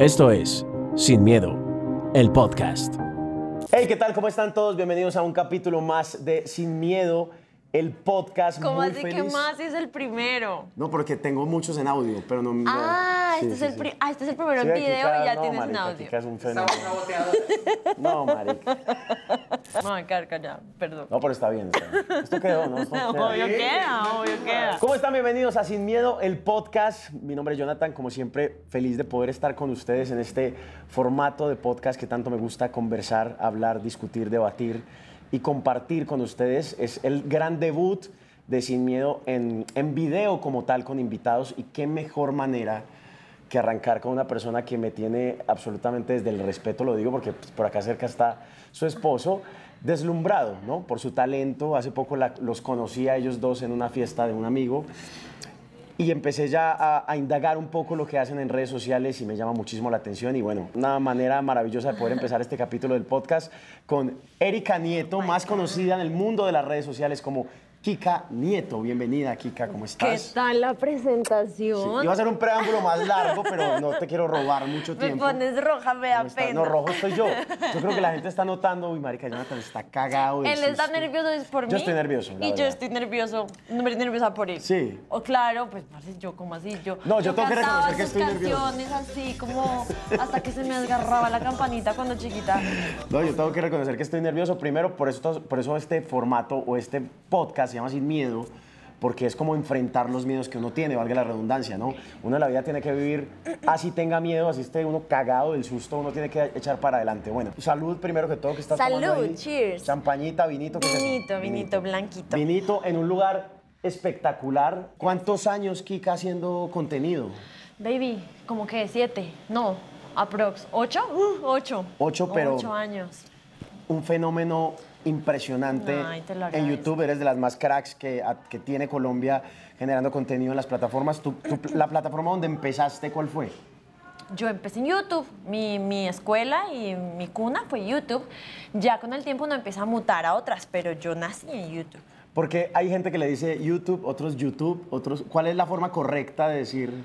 Esto es Sin Miedo, el podcast. Hey, ¿qué tal? ¿Cómo están todos? Bienvenidos a un capítulo más de Sin Miedo, el podcast. ¿Cómo Muy así que más es el primero? No, porque tengo muchos en audio, pero no. Ah, sí, este, sí, es el sí. pri- ah, este es el primero Sí, en video y ya no, tienes marica, en audio. Es un fenómeno. No, marica. No, carga ya, perdón. No, pero está bien. está bien. Esto quedó, ¿no? Esto queda. Obvio queda, obvio queda. ¿Cómo están? Bienvenidos a Sin Miedo, el podcast. Mi nombre es Jonathan, como siempre, feliz de poder estar con ustedes en este formato de podcast que tanto me gusta conversar, hablar, discutir, debatir y compartir con ustedes. Es el gran debut de Sin Miedo en, en video como tal, con invitados. Y qué mejor manera que arrancar con una persona que me tiene absolutamente desde el respeto, lo digo porque pues, por acá cerca está su esposo, deslumbrado, ¿no? Por su talento. Hace poco los conocí a ellos dos en una fiesta de un amigo y empecé ya a, a indagar un poco lo que hacen en redes sociales y me llama muchísimo la atención. Y bueno, una manera maravillosa de poder empezar este capítulo del podcast con Erika Nieto, más conocida en el mundo de las redes sociales como Kika Nieto. Bienvenida, Kika, ¿cómo ¿Qué estás? tal la Sí, presentación? Iba a ser un preámbulo más largo, pero no te quiero robar mucho Me tiempo. pones roja, me da pena. No, rojo estoy yo. Yo creo que la gente está notando, uy, marica, Jonathan está cagado. Él está susto". nervioso es por mí. Yo estoy nervioso, la Y yo estoy nervioso, no estoy nerviosa por él. Sí. O claro, pues, parce, yo como así, yo. No, yo tengo que reconocer que estoy nervioso. canciones así, como hasta que se me desgarraba la campanita cuando chiquita. No, yo tengo que reconocer que estoy nervioso. Primero, por eso, por eso este formato o este podcast se llama Sin Miedo, porque es como enfrentar los miedos que uno tiene, valga la redundancia, ¿no? Uno en la vida tiene que vivir, así tenga miedo, así esté uno cagado del susto, uno tiene que echar para adelante. Bueno, salud primero que todo que estás tomando Salud, cheers. Champañita, vinito. ¿qué es eso? Vinito, vinito, blanquito. Vinito en un lugar espectacular. ¿Cuántos años, Kika, haciendo contenido? Baby, como que siete, no, aprox, ocho, Uh, ocho. Ocho, pero- Ocho años. un fenómeno impresionante Ay, en. YouTube. Eres de las más cracks que, a- que tiene Colombia generando contenido en las plataformas. La plataforma donde empezaste, ¿cuál fue? Yo empecé en YouTube, mi, mi escuela y mi cuna fue YouTube. Ya con el tiempo uno empieza a mutar a otras, pero yo nací en YouTube. Porque hay gente que le dice YouTube, otros YouTube, otros... ¿Cuál es la forma correcta de decir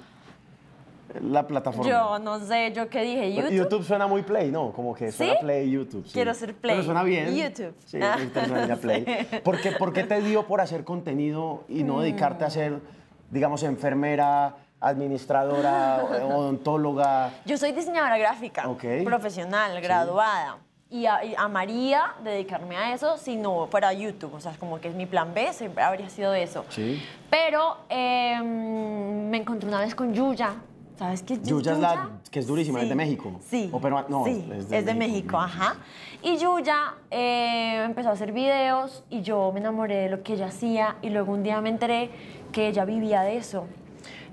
la plataforma? Yo no sé, yo qué dije, Pero YouTube. suena muy play, ¿no? Como que suena ¿Sí? play YouTube. sí. Quiero ser play. Pero suena bien. YouTube. Sí, Ah. suena play. ¿Por qué, por qué te dio por hacer contenido y no dedicarte a ser, digamos, enfermera, administradora, odontóloga? Yo soy diseñadora gráfica, Ok. profesional, graduada. Y, a- y amaría dedicarme a eso si no fuera YouTube. O sea, como que es mi plan B, siempre habría sido eso. Sí. Pero eh, me encontré una vez con Yuya. ¿Sabes qué es Yuya es la que es durísima, es de México. Sí. O perua- no, sí, es es de de, México. México, ajá. Y Yuya eh, empezó a hacer videos y yo me enamoré de lo que ella hacía y luego un día me enteré que ella vivía de eso.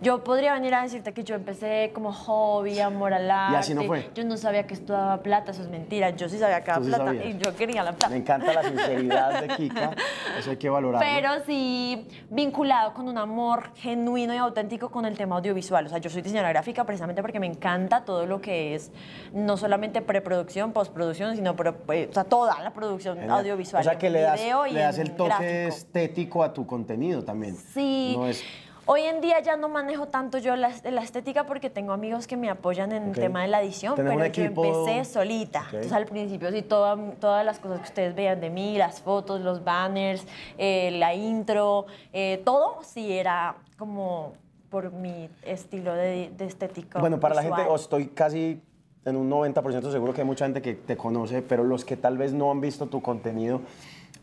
Yo podría venir a decirte que yo empecé como hobby, amor al arte. así no fue. Yo no sabía que esto daba plata, eso es mentira. Yo sí sabía que daba sí plata sabías. y yo quería la plata. Me encanta la sinceridad de Kika, eso hay que valorarlo. Pero sí vinculado con un amor genuino y auténtico con el tema audiovisual. O sea, yo soy diseñadora gráfica precisamente porque me encanta todo lo que es no solamente preproducción, postproducción, sino pro- eh, o sea, toda la producción Genial. audiovisual. O sea que le das, y le das el toque gráfico. estético a tu contenido también. Sí. No es- Hoy en día ya no manejo tanto yo la, la estética porque tengo amigos que me apoyan en el tema de la edición, ¿Tenés pero yo empecé solita. Entonces al principio sí, toda- todas las cosas que ustedes vean de mí, las fotos, los banners, eh, la intro, eh, todo sí era como por mi estilo de, de estética. Bueno, para la gente, o estoy casi en un 90% seguro que hay mucha gente que te conoce, pero los que tal vez no han visto tu contenido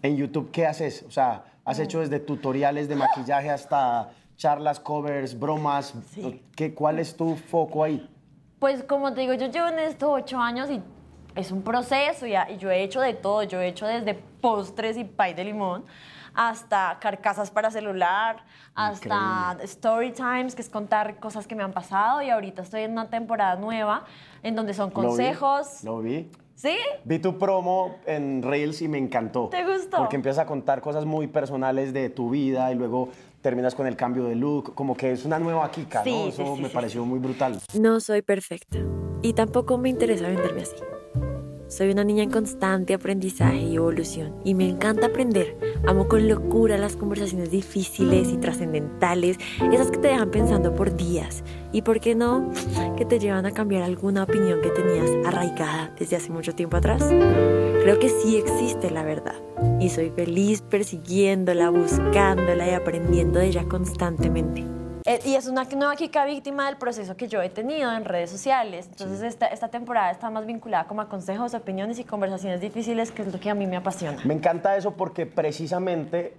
en YouTube, ¿qué haces? O sea, has hecho desde tutoriales de maquillaje hasta charlas, covers, bromas. Sí. ¿Qué, ¿Cuál es tu foco ahí? Pues como te digo, yo llevo en esto ocho años y es un proceso y, yo he hecho de todo. Yo he hecho desde postres y pay de limón hasta carcasas para celular, hasta story times, que es contar cosas que me han pasado. Y ahorita estoy en una temporada nueva en donde son Lo vi, consejos. Lo vi. ¿Sí? Vi tu promo en Reels y me encantó. ¿Te gustó? Porque empiezas a contar cosas muy personales de tu vida y luego terminas con el cambio de look. Como que es una nueva Kika, Sí, ¿no? sí, Eso sí, me sí, pareció muy brutal. No soy perfecta y tampoco me interesa venderme así. Soy una niña en constante aprendizaje y evolución y me encanta aprender. Amo con locura las conversaciones difíciles y trascendentales, esas que te dejan pensando por días y, ¿por qué no?, que te llevan a cambiar alguna opinión que tenías arraigada desde hace mucho tiempo atrás. Creo que sí existe la verdad y soy feliz persiguiéndola, buscándola y aprendiendo de ella constantemente. Eh, y es una nueva Kika víctima del proceso que yo he tenido en redes sociales. Entonces, esta, esta temporada está más vinculada como a consejos, opiniones y conversaciones difíciles, que es lo que a mí me apasiona. Me encanta eso porque precisamente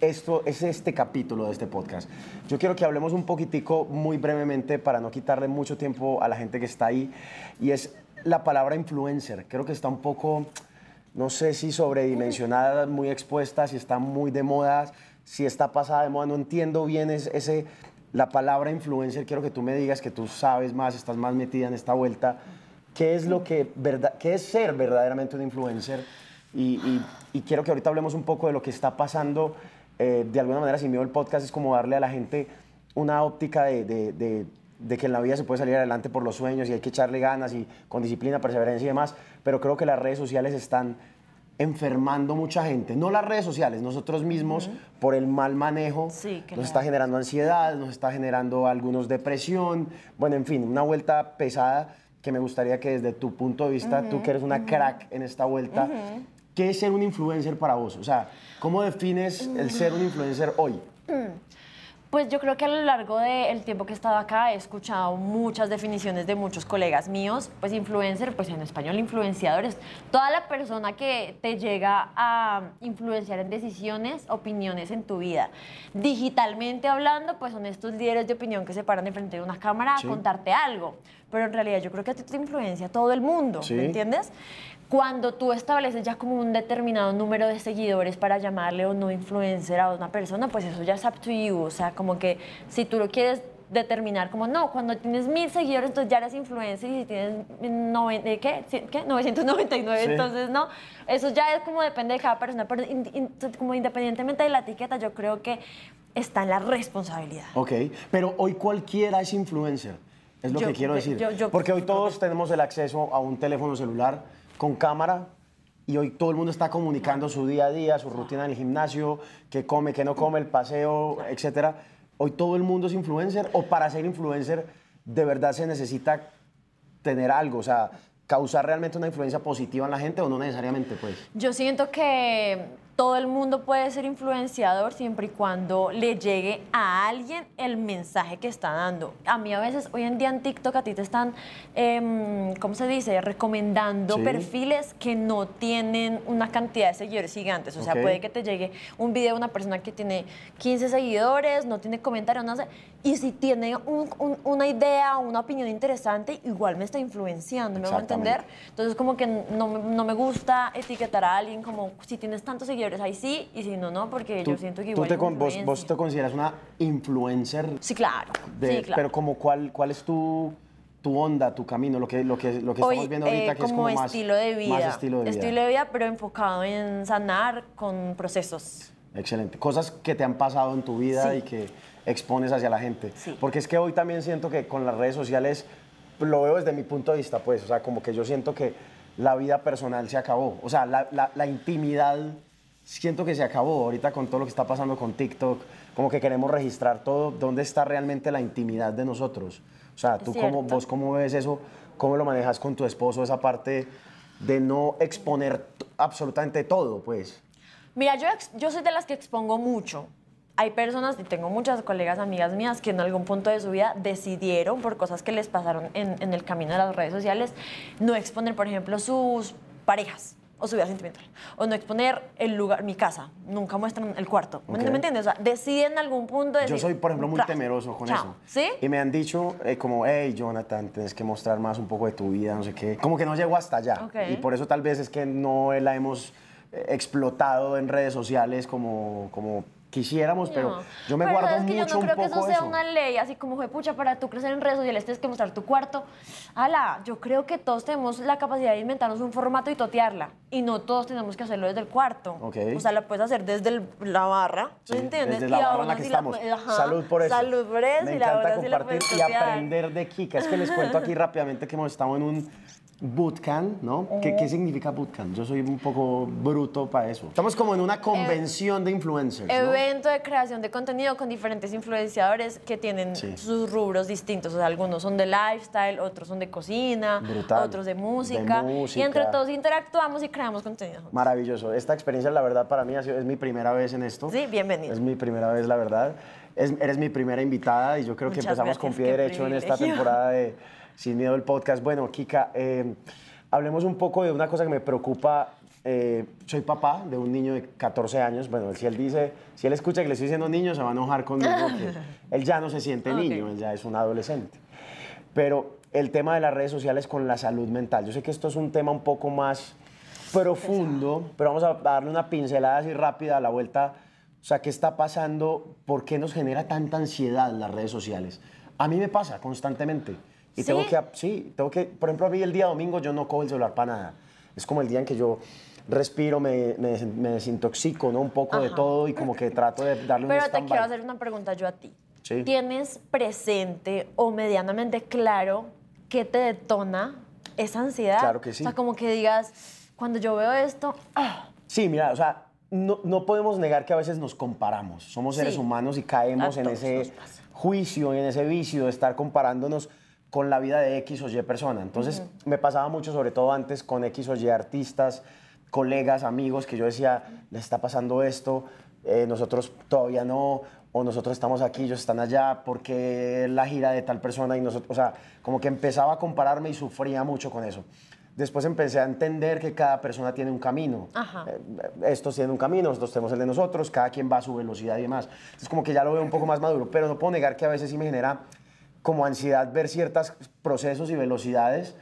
esto es este capítulo de este podcast. Yo quiero que hablemos un poquitico, muy brevemente, para no quitarle mucho tiempo a la gente que está ahí, y es la palabra influencer. Creo que está un poco, no sé si sobredimensionada, muy expuesta, si está muy de moda, si está pasada de moda, no entiendo bien ese la palabra influencer, quiero que tú me digas que tú sabes más, estás más metida en esta vuelta. ¿Qué es, lo que, verdad, qué es ser verdaderamente un influencer? Y, quiero que ahorita hablemos un poco de lo que está pasando. Eh, de alguna manera, sin miedo, el podcast es como darle a la gente una óptica de, de, que en la vida se puede salir adelante por los sueños y hay que echarle ganas y con disciplina, perseverancia y demás. Pero creo que las redes sociales están enfermando mucha gente. No las redes sociales, nosotros mismos, por el mal manejo, nos está generando ansiedad, nos está generando algunos depresión, bueno, en fin, una vuelta pesada que me gustaría que desde tu punto de vista, tú que eres una crack en esta vuelta, ¿qué es ser un influencer para vos? O sea, ¿cómo defines el ser un influencer hoy? Pues yo creo que a lo largo del tiempo que he estado acá he escuchado muchas definiciones de muchos colegas míos, pues influencer, pues en español influenciadores, toda la persona que te llega a influenciar en decisiones, opiniones en tu vida. Digitalmente hablando, pues son estos líderes de opinión que se paran enfrente de una cámara a contarte algo, pero en realidad yo creo que a ti te influencia todo el mundo, ¿me entiendes? Cuando tú estableces ya como un determinado número de seguidores para llamarle o no influencer a una persona, pues eso ya es up to you. O sea, como que si tú lo quieres determinar como no, cuando tienes mil seguidores entonces ya eres influencer y si tienes ¿qué? ¿qué? 999 entonces no, eso ya es como depende de cada persona, pero como independientemente de la etiqueta yo creo que está en la responsabilidad. Ok, pero hoy cualquiera es influencer, es lo que quiero decir, porque hoy todos tenemos el acceso a un teléfono celular, con cámara y hoy todo el mundo está comunicando su día a día, su rutina en el gimnasio, qué come, qué no come, el paseo, etc. Hoy todo el mundo es influencer o para ser influencer de verdad se necesita tener algo, o sea, causar realmente una influencia positiva en la gente o no necesariamente, pues. Yo siento que todo el mundo puede ser influenciador siempre y cuando le llegue a alguien el mensaje que está dando. A mí a veces, hoy en día en TikTok a ti te están, eh, ¿cómo se dice?, recomendando perfiles que no tienen una cantidad de seguidores gigantes. O sea, puede que te llegue un video de una persona que tiene 15 seguidores, no tiene comentarios, no sé, y si tiene una idea o una opinión interesante, igual me está influenciando, ¿me voy a entender? Entonces, como que no, no me gusta etiquetar a alguien como si tienes tantos seguidores ahí sí, y si no, no, porque yo siento que igual tú te vos, vos, te consideras una influencer? Sí, claro. sí, claro. Pero como cuál, cuál es tu, tu onda, tu camino, lo que, lo que, lo que estamos viendo ahorita, eh, que es como estilo de vida. Más estilo de vida. Estilo de vida, pero enfocado en sanar con procesos. Excelente. Cosas que te han pasado en tu vida y que expones hacia la gente. Sí. Porque es que hoy también siento que con las redes sociales, lo veo desde mi punto de vista, pues, o sea, como que yo siento que la vida personal se acabó. O sea, la, la, la intimidad siento que se acabó ahorita con todo lo que está pasando con TikTok, como que queremos registrar todo, ¿dónde está realmente la intimidad de nosotros? O sea, tú cómo, vos cómo ves eso, cómo lo manejas con tu esposo, esa parte de no exponer absolutamente todo, pues. Mira, yo, yo soy de las que expongo mucho. Hay personas, y tengo muchas colegas, amigas mías, que en algún punto de su vida decidieron, por cosas que les pasaron en, en el camino de las redes sociales, no exponer, por ejemplo, sus parejas o su vida sentimental. O no exponer el lugar, mi casa. Nunca muestran el cuarto. ¿Me entiendes? O sea, deciden en algún punto Yo soy, por ejemplo, muy temeroso con eso. ¿Sí? Y me han dicho eh, como, hey, Jonathan, tienes que mostrar más un poco de tu vida, no sé qué. Como que no llego hasta allá. Y por eso tal vez es que no la hemos eh, explotado en redes sociales como, como quisiéramos, pero yo me guardo es que mucho yo no creo que eso sea una ley, así como fue pucha para tú crecer en redes sociales tienes que mostrar tu cuarto. Ala, yo creo que todos tenemos la capacidad de inventarnos un formato y totearla y no todos tenemos que hacerlo desde el cuarto. O sea, la puedes hacer desde la barra, ¿me entiendes? Desde la barra en la que estamos. Salud por eso. Salud por eso. Me encanta compartir y aprender de Kika. Es que les cuento aquí rápidamente que estamos en un bootcamp, ¿no? ¿Qué, ¿Qué significa bootcamp? Yo soy un poco bruto para eso. Estamos como en una convención de influencers, ¿no? Evento de creación de contenido con diferentes influenciadores que tienen Sí. sus rubros distintos. O sea, algunos son de lifestyle, otros son de cocina, Brutal. otros de música. De música. Y entre todos interactuamos y creamos contenido. juntos. Maravilloso. Esta experiencia, la verdad, para mí ha sido, es mi primera vez en esto. Sí, bienvenido. Es mi primera vez, la verdad. Es- eres mi primera invitada y yo creo que empezamos con pie derecho en esta temporada de Sin Miedo el podcast. Bueno, Kika, eh, hablemos un poco de una cosa que me preocupa. Eh, soy papá de un niño de 14 años. Bueno, si él dice, si él escucha que le estoy diciendo niño, se va a enojar conmigo él ya no se siente niño, él ya es un adolescente. Pero el tema de las redes sociales con la salud mental, yo sé que esto es un tema un poco más profundo, pero vamos a darle una pincelada así rápida a la vuelta. O sea, ¿qué está pasando? ¿Por qué nos genera tanta ansiedad las redes sociales? A mí me pasa constantemente. Y ¿Sí? tengo que, sí, tengo que, por ejemplo, a mí el día domingo yo no cojo el celular para nada. Es como el día en que yo respiro, me, me, me desintoxico, ¿no? Un poco de Ajá. todo y como que trato de darle un Pero te quiero hacer una pregunta yo a ti. Sí. ¿Tienes presente o medianamente claro qué te detona esa ansiedad? Claro que sí. O sea, como que digas, cuando yo veo esto, ah, Sí, mira, o sea, no, no podemos negar que a veces nos comparamos. Somos seres Sí. humanos y caemos en ese juicio, en ese vicio de estar comparándonos con la vida de X o Y persona. Entonces, me pasaba mucho, sobre todo antes, con X o Y artistas, colegas, amigos, que yo decía, les está pasando esto, eh, nosotros todavía no, o nosotros estamos aquí, ellos están allá, porque la gira de tal persona y nosotros, o sea, como que empezaba a compararme y sufría mucho con eso. Después empecé a entender que cada persona tiene un camino. Ajá. Eh, estos tienen un camino, nosotros tenemos el de nosotros, cada quien va a su velocidad y demás. Entonces como que ya lo veo un poco más maduro, pero no puedo negar que a veces sí me genera como ansiedad ver ciertos procesos y velocidades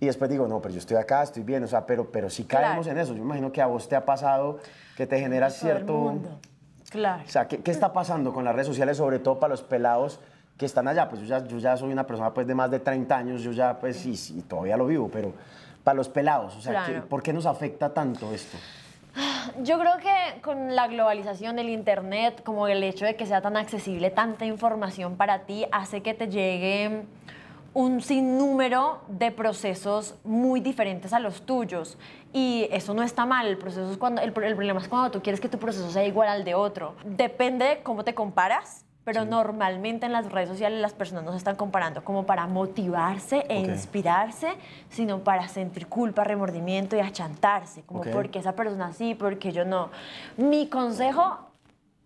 y después digo, no, pero yo estoy acá, estoy bien, o sea, pero, pero sí caemos Claro. en eso. Yo imagino que a vos te ha pasado que te genera todo el cierto... mundo. Claro. O sea, ¿qué, qué está pasando con las redes sociales, sobre todo para los pelados que están allá? Pues yo ya, yo ya soy una persona pues, de más de 30 años, yo ya, pues sí, sí, todavía lo vivo, pero para los pelados, o sea, ¿qué- Claro. ¿por qué nos afecta tanto esto? Yo creo que con la globalización del Internet, como el hecho de que sea tan accesible tanta información para ti, hace que te llegue un sinnúmero de procesos muy diferentes a los tuyos. Y eso no está mal. El, proceso es cuando, el, pro- el problema es cuando tú quieres que tu proceso sea igual al de otro. Depende de cómo te comparas. Pero normalmente en las redes sociales las personas no se están comparando como para motivarse e inspirarse, sino para sentir culpa, remordimiento y achantarse, como Ok. porque esa persona sí, porque yo no. Mi consejo,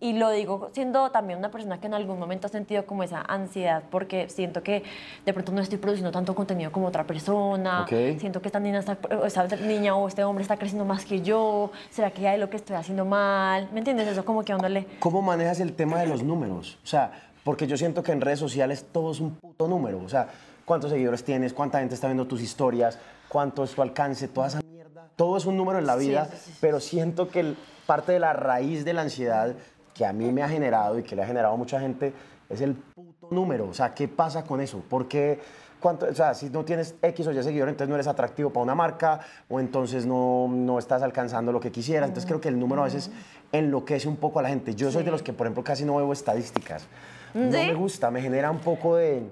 y lo digo siendo también una persona que en algún momento ha sentido como esa ansiedad, porque siento que de pronto no estoy produciendo tanto contenido como otra persona, Ok. siento que esta niña, está, esta niña o este hombre está creciendo más que yo, ¿será que hay lo que estoy haciendo mal? ¿Me entiendes? Eso como que a uno le... ¿Cómo manejas el tema de los números? O sea, porque yo siento que en redes sociales todo es un puto número. O sea, cuántos seguidores tienes, cuánta gente está viendo tus historias, cuánto es tu alcance, toda esa mierda. Todo es un número en la vida, sí, sí, sí. pero siento que el- parte de la raíz de la ansiedad que a mí me ha generado y que le ha generado a mucha gente es el puto número. O sea, ¿qué pasa con eso? Porque cuánto, o sea, si no tienes X o Y seguidores, entonces no eres atractivo para una marca o entonces no, no estás alcanzando lo que quisieras. Entonces creo que el número a veces enloquece un poco a la gente. Yo soy de los que, por ejemplo, casi no veo estadísticas. No me gusta, me genera un poco de...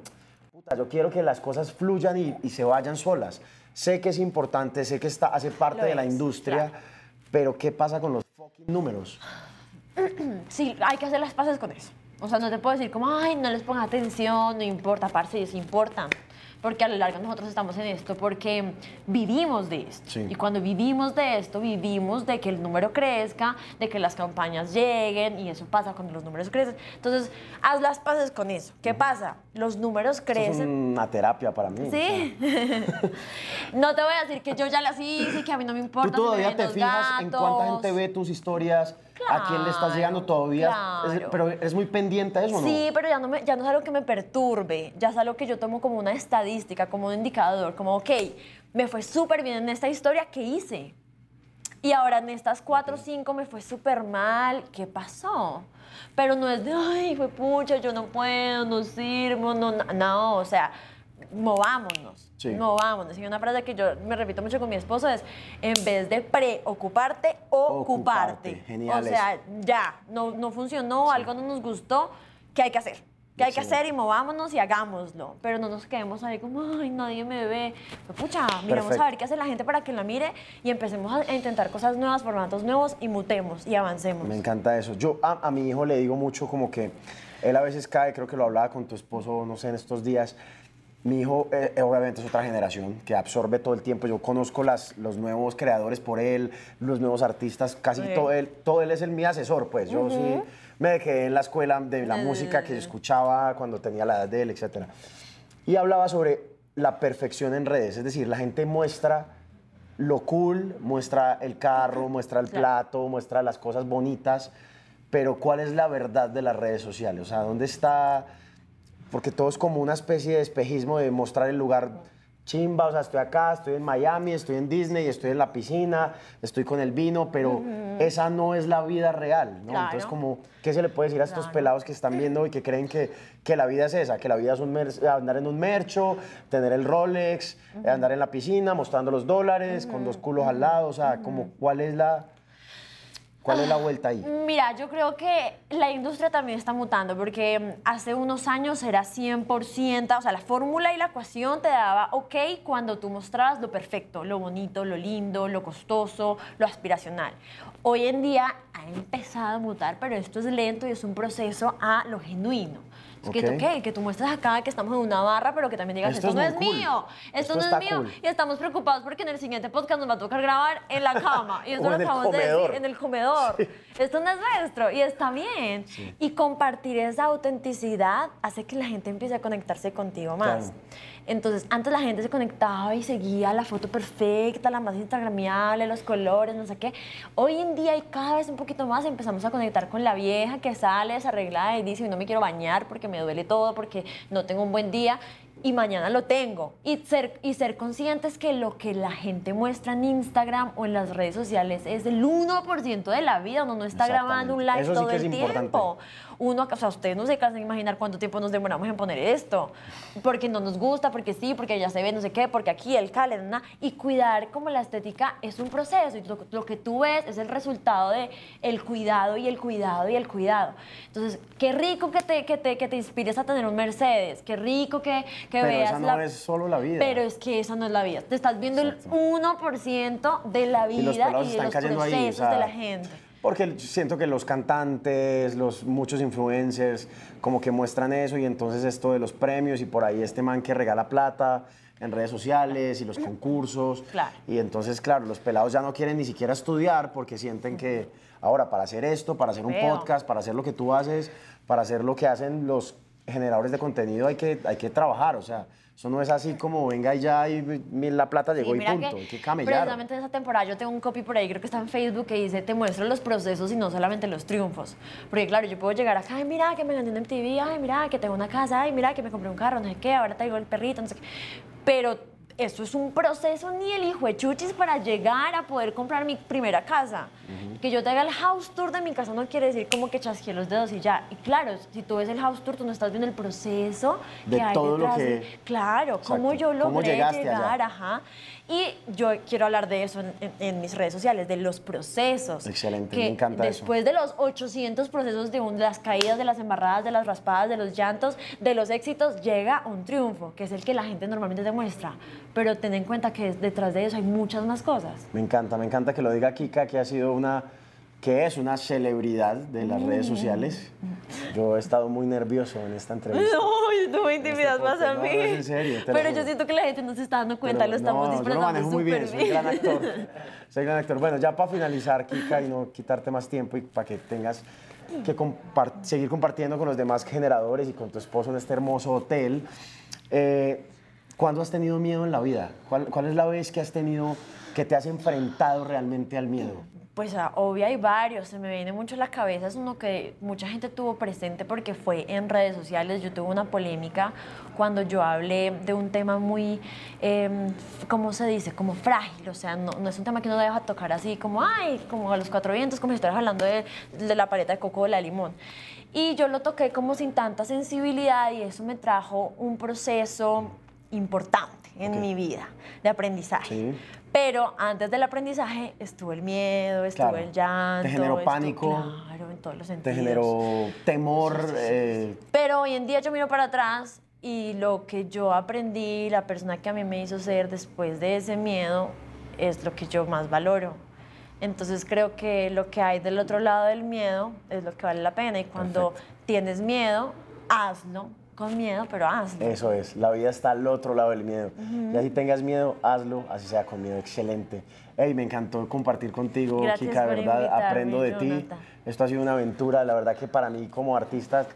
Puta, yo quiero que las cosas fluyan y, y se vayan solas. Sé que es importante, sé que está, hace parte Lo de la industria, claro. pero ¿qué pasa con los fucking números? Sí, hay que hacer las paces con eso. O sea, no te puedo decir como, ay, no les ponga atención, no importa, parce, ellos importan. Porque a lo largo nosotros estamos en esto porque vivimos de esto. Sí. Y cuando vivimos de esto, vivimos de que el número crezca, de que las campañas lleguen, y eso pasa cuando los números crecen. Entonces, haz las paces con eso. ¿Qué pasa? Los números Esto es crecen. una terapia para mí. Sí. no te voy a decir que yo ya las hice y que a mí no me ¿Tú importa. si me todavía ven te los fijas en cuánta gente ve tus historias? ¿A quién le estás llegando Claro, todavía? Es- pero eres muy pendiente a eso, ¿no? Sí, pero ya no, me- ya no es algo que me perturbe, ya es algo que yo tomo como una estadística, como un indicador, como, ok, me fue súper bien en esta historia, ¿qué hice? Y ahora en estas cuatro o cinco me fue súper mal, ¿qué pasó? Pero no es de, ay, fue pucha, yo no puedo, no sirvo, no, no, no, o sea, movámonos, Sí. movámonos. Y una frase que yo me repito mucho con mi esposo es, en vez de preocuparte, ocuparte. Ocuparte, genial O sea, ya, no, no funcionó, algo no nos gustó, ¿qué hay que hacer? que hay que hacer y movámonos y hagámoslo, pero no nos quedemos ahí como, ay, nadie me ve. Pues, pucha, miremos Perfecto. a ver qué hace la gente para que la mire y empecemos a, a intentar cosas nuevas, formatos nuevos y mutemos y avancemos. Me encanta eso. Yo a, a mi hijo le digo mucho como que él a veces cae, creo que lo hablaba con tu esposo, no sé, en estos días. Mi hijo eh, eh, obviamente es otra generación que absorbe todo el tiempo. Yo conozco las, los nuevos creadores por él, los nuevos artistas, casi todo él, todo él es el mi asesor, pues. Yo sí me quedé en la escuela de la música que escuchaba cuando tenía la edad de él, etc. Y hablaba sobre la perfección en redes, es decir, la gente muestra lo cool, muestra el carro, muestra el Claro. plato, muestra las cosas bonitas, pero ¿cuál es la verdad de las redes sociales? O sea, ¿dónde está? Porque todo es como una especie de espejismo de mostrar el lugar chimba, o sea, estoy acá, estoy en Miami, estoy en Disney, estoy en la piscina, estoy con el vino, pero esa no es la vida real, ¿no? Claro. Entonces, como, ¿qué se le puede decir a estos Claro. pelados que están viendo y que creen que, que la vida es esa? Que la vida es un andar en un mercho, tener el Rolex, andar en la piscina, mostrando los dólares, con dos culos al lado, o sea, como, ¿cuál es la, cuál es la vuelta ahí? Mira, yo creo que la industria también está mutando porque hace unos años era 100%, o sea, la fórmula y la ecuación te daba ok cuando tú mostrabas lo perfecto, lo bonito, lo lindo, lo costoso, lo aspiracional. Hoy en día ha empezado a mutar, pero esto es lento y es un proceso a lo genuino. Es que, que tú muestres acá que estamos en una barra, pero que también digas, Esto esto, es no es cool. mío, esto, Esto no es mío. cool. Y estamos preocupados porque en el siguiente podcast nos va a tocar grabar en la cama. Y esto O lo acabamos de decir, en el comedor. Esto no es nuestro y está bien. Y compartir esa autenticidad hace que la gente empiece a conectarse contigo más. Claro. Entonces, antes la gente se conectaba y seguía la foto perfecta, la más instagramiable, los colores, no sé qué. Hoy en día y cada vez un poquito más empezamos a conectar con la vieja que sale desarreglada y dice, "Hoy no me quiero bañar porque me duele todo, porque no tengo un buen día y mañana lo tengo. Y ser, y ser conscientes que lo que la gente muestra en Instagram o en las redes sociales es el 1% de la vida. Uno no está grabando un live Eso sí todo es el importante. Uno, o sea, ustedes no se cansan de imaginar cuánto tiempo nos demoramos en poner esto. Porque no nos gusta, porque sí, porque ya se ve no sé qué, porque aquí el cale, na, y cuidar como la estética es un proceso y lo, lo que tú ves es el resultado de el cuidado y el cuidado y el cuidado. Entonces, qué rico que te, que te, que te inspires a tener un Mercedes, qué rico que, que Pero veas esa no la... es solo la vida. Pero es que esa no es la vida. Te estás viendo Exacto. el 1% de la Y los vida y, de están los procesos ahí, o sea, de la gente. Porque siento que los cantantes, los muchos influencers, como que muestran eso y entonces esto de los premios y por ahí este man que regala plata en redes sociales y los concursos. Claro. Y entonces, claro, los pelados ya no quieren ni siquiera estudiar porque sienten que ahora para hacer esto, para hacer un Veo. podcast, para hacer lo que tú haces, para hacer lo que hacen los generadores de contenido hay que, hay que trabajar. O sea, eso no es así como venga y ya y la plata llegó Sí, y punto. hay que camellar. Precisamente en esa temporada yo tengo un copy por ahí, creo que está en Facebook, que dice, te muestro los procesos y no solamente los triunfos. Porque claro, yo puedo llegar acá, ay, mira que me gané un MTV, ay, mira que tengo una casa, ay, mira que me compré un carro, no sé qué, ahora traigo el perrito, no sé qué. Pero eso es un proceso ni el hijo de chuchis para llegar a poder comprar mi primera casa. Que yo te haga el house tour de mi casa no quiere decir como que chasqueé los dedos y ya. Y claro, si tú ves el house tour, tú no estás viendo el proceso De que hay todo lo detrás. de- que- claro, cómo yo ¿Cómo logré allá? llegar, ajá. Y yo quiero hablar de eso en, en- en mis redes sociales, de los procesos. Excelente, que me encanta eso. Después de los 800 procesos de, un- de las caídas, de las embarradas, de las raspadas, de los llantos, de los éxitos, llega un triunfo, que es el que la gente normalmente demuestra. Pero ten en cuenta que detrás de eso hay muchas más cosas. Me encanta, me encanta que lo diga Kika, que ha sido una, que es una celebridad de las redes sociales. Yo he estado muy nervioso en esta entrevista. No, no me intimidas más a mí. No, en serio, Pero yo siento que la gente no se está dando cuenta, Pero lo estamos no, yo lo manejo muy bien, soy gran actor. Soy gran actor. Bueno, ya para finalizar, Kika, y no quitarte más tiempo y para que tengas que compar- seguir compartiendo con los demás generadores y con tu esposo en este hermoso hotel. eh, ¿Cuándo has tenido miedo en la vida? ¿Cuál, ¿Cuál es la vez que has tenido, que te has enfrentado realmente al miedo? Pues ah, obvio hay varios, se me viene mucho a la cabeza, es uno que mucha gente tuvo presente porque fue en redes sociales, yo tuve una polémica cuando yo hablé de un tema muy, eh, ¿cómo se dice? Como frágil, o sea, no, no es un tema que uno deja tocar así como, ay, como a los cuatro vientos, como si estuvieras hablando de, de la paleta de coco o de la limón. Y yo lo toqué como sin tanta sensibilidad y eso me trajo un proceso importante en Ok. mi vida de aprendizaje. Sí. Pero antes del aprendizaje estuvo el miedo, estuvo Claro. el llanto. ¿Te generó estuvo- pánico? Claro, en todos los ¿Te sentidos. generó temor? eh, Pero hoy en día yo miro para atrás y lo que yo aprendí, la persona que a mí me hizo ser después de ese miedo, es lo que yo más valoro. Entonces creo que lo que hay del otro lado del miedo es lo que vale la pena. Y cuando tienes miedo, hazlo con miedo, pero hazlo. Eso es, la vida está al otro lado del miedo. Y así tengas miedo, hazlo, así sea con miedo, excelente. Hey, me encantó compartir contigo, Gracias Kika, de verdad, aprendo de ti. Esto ha sido una aventura, la verdad que para mí como artista,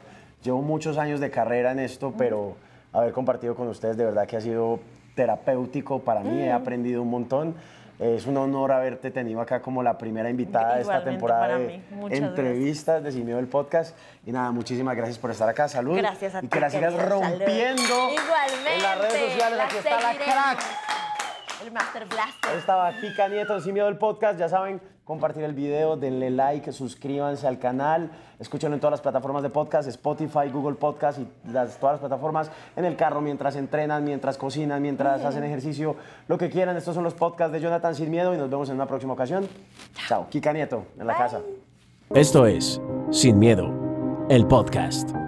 llevo muchos años de carrera en esto, pero haber compartido con ustedes de verdad que ha sido terapéutico para mí, he aprendido un montón. Es un honor haberte tenido acá como la primera invitada de esta temporada de entrevistas de Sin Miedo el podcast. Y nada, muchísimas gracias por estar acá. Salud. Gracias a y ti, que la sigas. Salud. rompiendo Igualmente. en las redes sociales. la Aquí está la crack. El Master Blaster. Estaba Kika Nieto, Sin Miedo el podcast. Ya saben, compartir el video, denle like, suscríbanse al canal. Escúchenlo en todas las plataformas de podcast, Spotify, Google Podcast y las, todas las plataformas. En el carro, mientras entrenan, mientras cocinan, mientras hacen ejercicio, lo que quieran. Estos son los podcasts de Jonathan Sin Miedo y nos vemos en una próxima ocasión. Chao. Kika Nieto, en la casa. Esto es Sin Miedo, el podcast.